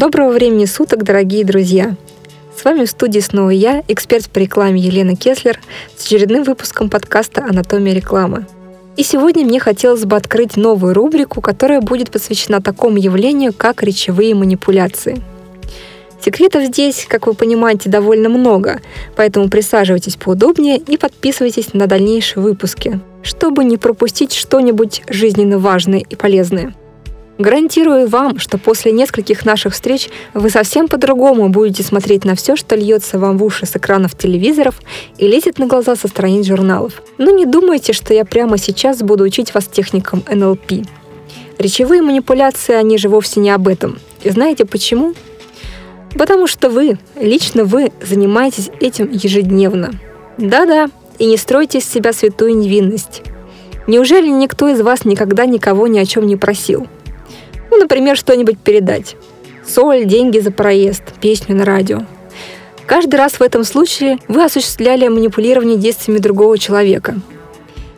Доброго времени суток, дорогие друзья! С вами в студии снова я, эксперт по рекламе Елена Кеслер, с очередным выпуском подкаста «Анатомия рекламы». И сегодня мне хотелось бы открыть новую рубрику, которая будет посвящена такому явлению, как речевые манипуляции. Секретов здесь, как вы понимаете, довольно много, поэтому присаживайтесь поудобнее и подписывайтесь на дальнейшие выпуски, чтобы не пропустить что-нибудь жизненно важное и полезное. Гарантирую вам, что после нескольких наших встреч вы совсем по-другому будете смотреть на все, что льется вам в уши с экранов телевизоров и лезет на глаза со страниц журналов. Но не думайте, что я прямо сейчас буду учить вас техникам НЛП. Речевые манипуляции, они же вовсе не об этом. И знаете почему? Потому что вы, лично вы, занимаетесь этим ежедневно. Да-да, и не стройте из себя святую невинность. Неужели никто из вас никогда никого ни о чем не просил? Ну, например, что-нибудь передать. Соль, деньги за проезд, песню на радио. Каждый раз в этом случае вы осуществляли манипулирование действиями другого человека.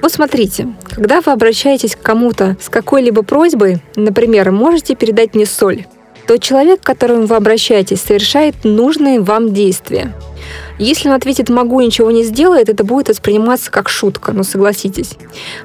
Вот смотрите, когда вы обращаетесь к кому-то с какой-либо просьбой, например, можете передать мне соль, то человек, к которому вы обращаетесь, совершает нужные вам действия. Если он ответит «могу» ничего не сделает, это будет восприниматься как шутка, но согласитесь.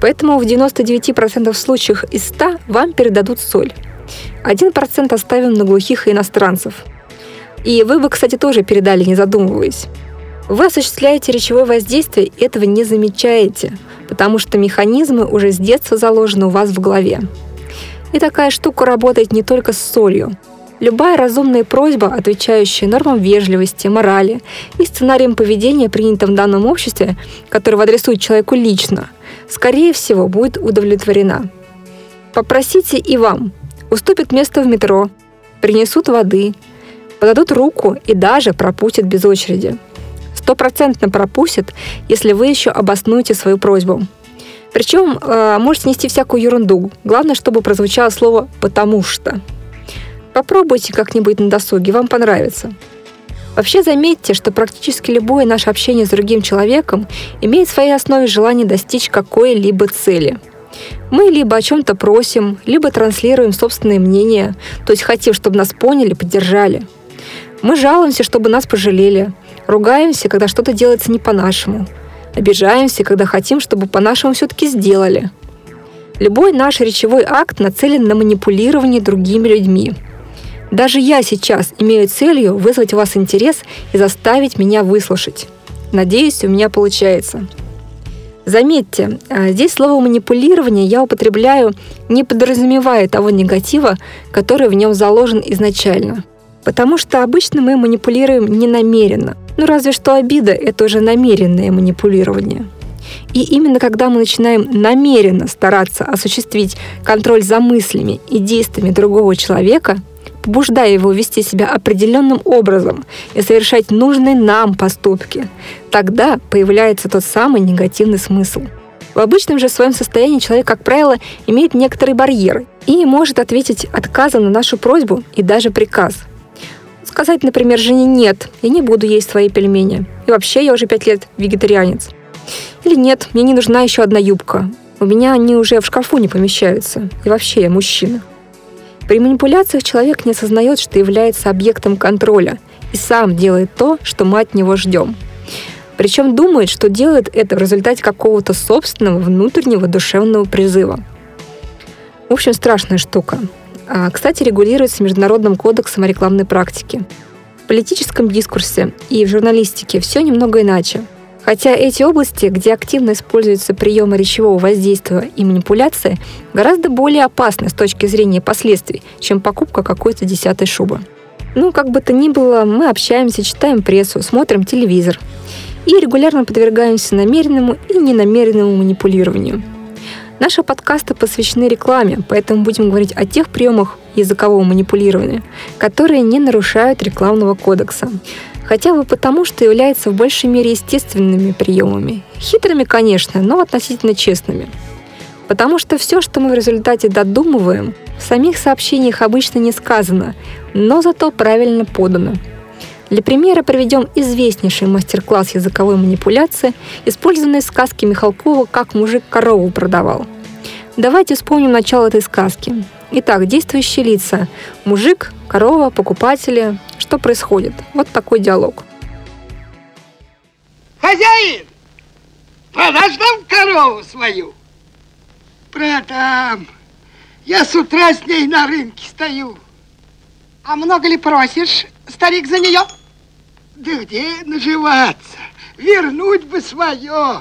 Поэтому в 99% случаев из 100 вам передадут соль. 1% оставим на глухих и иностранцев. И вы бы, кстати, тоже передали, не задумываясь. Вы осуществляете речевое воздействие и этого не замечаете, потому что механизмы уже с детства заложены у вас в голове. И такая штука работает не только с солью. Любая разумная просьба, отвечающая нормам вежливости, морали и сценариям поведения, принятым в данном обществе, которого адресует человеку лично, скорее всего, будет удовлетворена. Попросите и вам. Уступят место в метро, принесут воды, подадут руку и даже пропустят без очереди. Стопроцентно пропустят, если вы еще обоснуете свою просьбу. Причем э, можете нести всякую ерунду. Главное, чтобы прозвучало слово «потому что». Попробуйте как-нибудь на досуге, вам понравится. Вообще заметьте, что практически любое наше общение с другим человеком имеет в своей основе желание достичь какой-либо цели. Мы либо о чем-то просим, либо транслируем собственное мнение, то есть хотим, чтобы нас поняли, поддержали. Мы жалуемся, чтобы нас пожалели, ругаемся, когда что-то делается не по-нашему, обижаемся, когда хотим, чтобы по-нашему все-таки сделали. Любой наш речевой акт нацелен на манипулирование другими людьми – даже я сейчас имею целью вызвать у вас интерес и заставить меня выслушать. Надеюсь, у меня получается. Заметьте, а, здесь слово «манипулирование» я употребляю, не подразумевая того негатива, который в нем заложен изначально. Потому что обычно мы манипулируем ненамеренно. Ну разве что обида — это уже намеренное манипулирование. И именно когда мы начинаем намеренно стараться осуществить контроль за мыслями и действиями другого человека — побуждая его вести себя определенным образом и совершать нужные нам поступки, тогда появляется тот самый негативный смысл. В обычном же своем состоянии человек, как правило, имеет некоторые барьеры и может ответить отказом на нашу просьбу и даже приказ. Сказать, например, жене «нет, я не буду есть свои пельмени, и вообще я уже пять лет вегетарианец». Или «нет, мне не нужна еще одна юбка, у меня они уже в шкафу не помещаются, и вообще я мужчина». При манипуляциях человек не осознает, что является объектом контроля и сам делает то, что мы от него ждем. Причем думает, что делает это в результате какого-то собственного внутреннего душевного призыва. В общем, страшная штука. А, кстати, регулируется Международным кодексом о рекламной практике. В политическом дискурсе и в журналистике все немного иначе. Хотя эти области, где активно используются приемы речевого воздействия и манипуляции, гораздо более опасны с точки зрения последствий, чем покупка какой-то десятой шубы. Ну, как бы то ни было, мы общаемся, читаем прессу, смотрим телевизор и регулярно подвергаемся намеренному и ненамеренному манипулированию. Наши подкасты посвящены рекламе, поэтому будем говорить о тех приемах языкового манипулирования, которые не нарушают рекламного кодекса хотя бы потому, что являются в большей мере естественными приемами. Хитрыми, конечно, но относительно честными. Потому что все, что мы в результате додумываем, в самих сообщениях обычно не сказано, но зато правильно подано. Для примера приведем известнейший мастер-класс языковой манипуляции, использованный в сказке Михалкова «Как мужик корову продавал». Давайте вспомним начало этой сказки. Итак, действующие лица. Мужик, корова, покупатели. Что происходит? Вот такой диалог. Хозяин, продашь нам корову свою? Продам. Я с утра с ней на рынке стою. А много ли просишь, старик, за нее? Да где наживаться? Вернуть бы свое.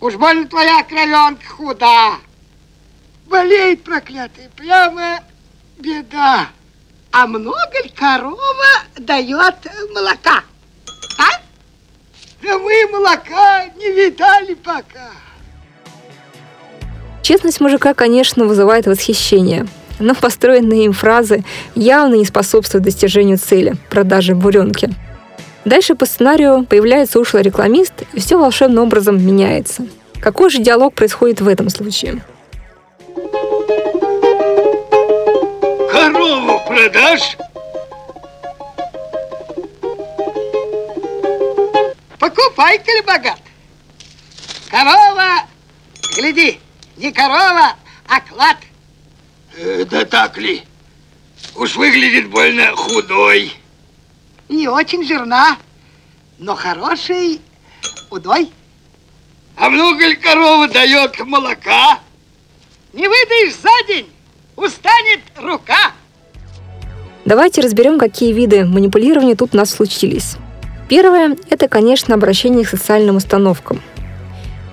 Уж больно твоя кровенка худа. Болеет проклятый, прямо беда. А много ли корова дает молока? А? Да мы молока не видали пока. Честность мужика, конечно, вызывает восхищение, но построенные им фразы явно не способствуют достижению цели – продажи буренки. Дальше по сценарию появляется ушлый рекламист, и все волшебным образом меняется. Какой же диалог происходит в этом случае? Продашь? Покупай, коли богат. Корова, гляди, не корова, а клад. Э, да так ли? Уж выглядит больно худой. Не очень жирна, но хороший удой. А много ли корова дает молока? Не выдаешь за день, устанет рука. Давайте разберем, какие виды манипулирования тут у нас случились. Первое – это, конечно, обращение к социальным установкам.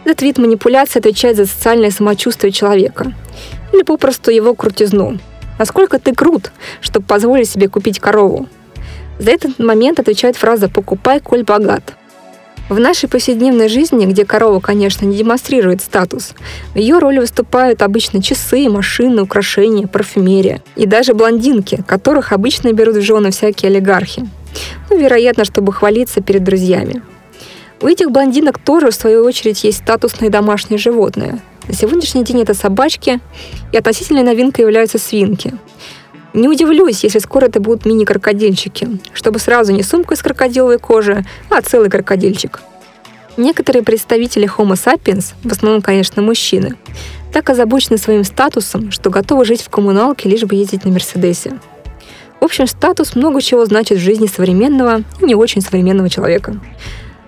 Этот вид манипуляции отвечает за социальное самочувствие человека или попросту его крутизну. Насколько ты крут, чтобы позволить себе купить корову? За этот момент отвечает фраза «покупай, коль богат». В нашей повседневной жизни, где корова, конечно, не демонстрирует статус, ее роли выступают обычно часы, машины, украшения, парфюмерия и даже блондинки, которых обычно берут в жены всякие олигархи. Ну, вероятно, чтобы хвалиться перед друзьями. У этих блондинок тоже, в свою очередь, есть статусные домашние животные. На сегодняшний день это собачки, и относительной новинкой являются свинки. Не удивлюсь, если скоро это будут мини-крокодильчики, чтобы сразу не сумка из крокодиловой кожи, а целый крокодильчик. Некоторые представители Homo sapiens, в основном, конечно, мужчины, так озабочены своим статусом, что готовы жить в коммуналке, лишь бы ездить на Мерседесе. В общем, статус много чего значит в жизни современного и не очень современного человека.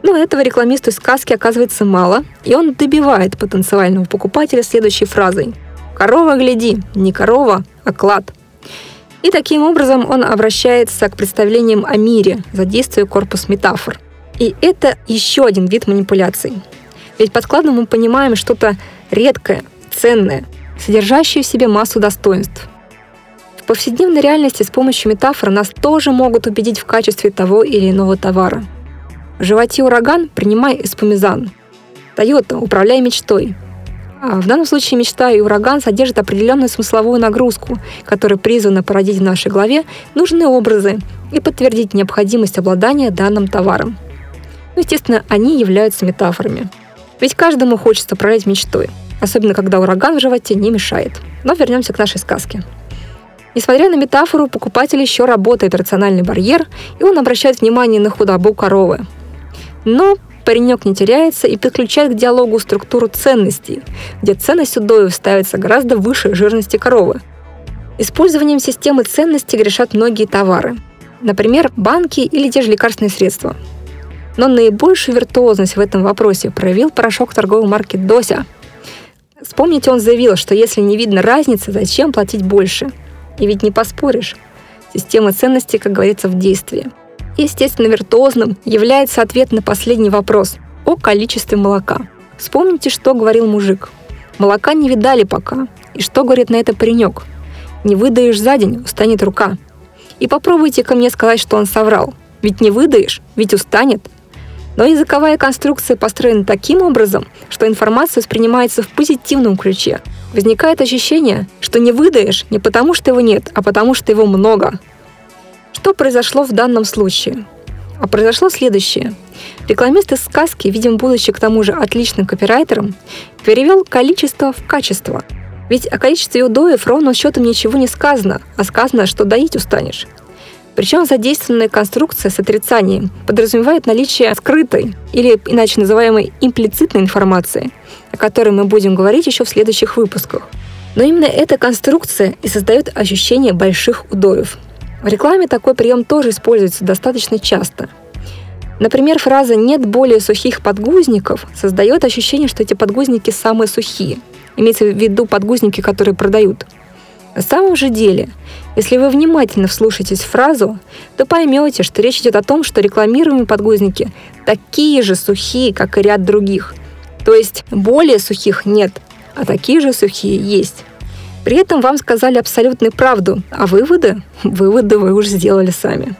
Но этого рекламисту из сказки оказывается мало, и он добивает потенциального покупателя следующей фразой «Корова, гляди, не корова, а клад». И таким образом он обращается к представлениям о мире, задействуя корпус метафор. И это еще один вид манипуляций. Ведь под мы понимаем что-то редкое, ценное, содержащее в себе массу достоинств. В повседневной реальности с помощью метафор нас тоже могут убедить в качестве того или иного товара. В животе ураган принимай эспумизан. Тойота, управляй мечтой. А в данном случае мечта и ураган содержат определенную смысловую нагрузку, которая призвана породить в нашей голове нужные образы и подтвердить необходимость обладания данным товаром. Ну, естественно, они являются метафорами. Ведь каждому хочется управлять мечтой, особенно когда ураган в животе не мешает. Но вернемся к нашей сказке. Несмотря на метафору, покупатель еще работает рациональный барьер, и он обращает внимание на худобу коровы. Но паренек не теряется и подключает к диалогу структуру ценностей, где ценность удоев ставится гораздо выше жирности коровы. Использованием системы ценностей грешат многие товары. Например, банки или те же лекарственные средства. Но наибольшую виртуозность в этом вопросе проявил порошок торговой марки «Дося». Вспомните, он заявил, что если не видно разницы, зачем платить больше? И ведь не поспоришь. Система ценностей, как говорится, в действии – Естественно, виртуозным является ответ на последний вопрос о количестве молока. Вспомните, что говорил мужик. Молока не видали пока. И что говорит на это паренек? Не выдаешь за день, устанет рука. И попробуйте ко мне сказать, что он соврал. Ведь не выдаешь, ведь устанет. Но языковая конструкция построена таким образом, что информация воспринимается в позитивном ключе. Возникает ощущение, что не выдаешь не потому, что его нет, а потому, что его много. Что произошло в данном случае? А произошло следующее. Рекламист из сказки, видимо, будучи к тому же отличным копирайтером, перевел количество в качество. Ведь о количестве удоев ровно счетом ничего не сказано, а сказано, что доить устанешь. Причем задействованная конструкция с отрицанием подразумевает наличие скрытой или иначе называемой имплицитной информации, о которой мы будем говорить еще в следующих выпусках. Но именно эта конструкция и создает ощущение больших удоев. В рекламе такой прием тоже используется достаточно часто. Например, фраза «нет более сухих подгузников» создает ощущение, что эти подгузники самые сухие. Имеется в виду подгузники, которые продают – на самом же деле, если вы внимательно вслушаетесь в фразу, то поймете, что речь идет о том, что рекламируемые подгузники такие же сухие, как и ряд других. То есть более сухих нет, а такие же сухие есть. При этом вам сказали абсолютную правду, а выводы? Выводы вы уже сделали сами.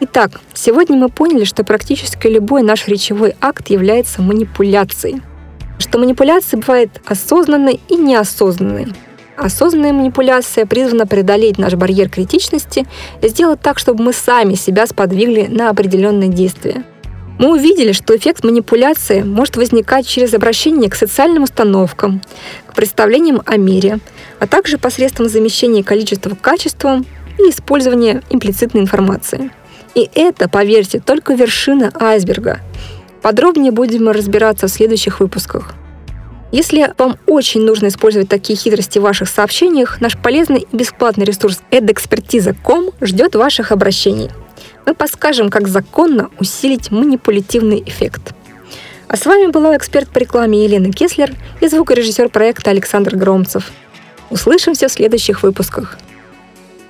Итак, сегодня мы поняли, что практически любой наш речевой акт является манипуляцией. Что манипуляция бывает осознанной и неосознанной. Осознанная манипуляция призвана преодолеть наш барьер критичности и сделать так, чтобы мы сами себя сподвигли на определенные действия. Мы увидели, что эффект манипуляции может возникать через обращение к социальным установкам, к представлениям о мире, а также посредством замещения количества качеством и использования имплицитной информации. И это, поверьте, только вершина айсберга. Подробнее будем разбираться в следующих выпусках. Если вам очень нужно использовать такие хитрости в ваших сообщениях, наш полезный и бесплатный ресурс edexpertiza.com ждет ваших обращений. Мы подскажем, как законно усилить манипулятивный эффект. А с вами была эксперт по рекламе Елена Кеслер и звукорежиссер проекта Александр Громцев. Услышимся в следующих выпусках.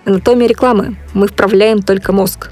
Анатомия рекламы. Мы вправляем только мозг.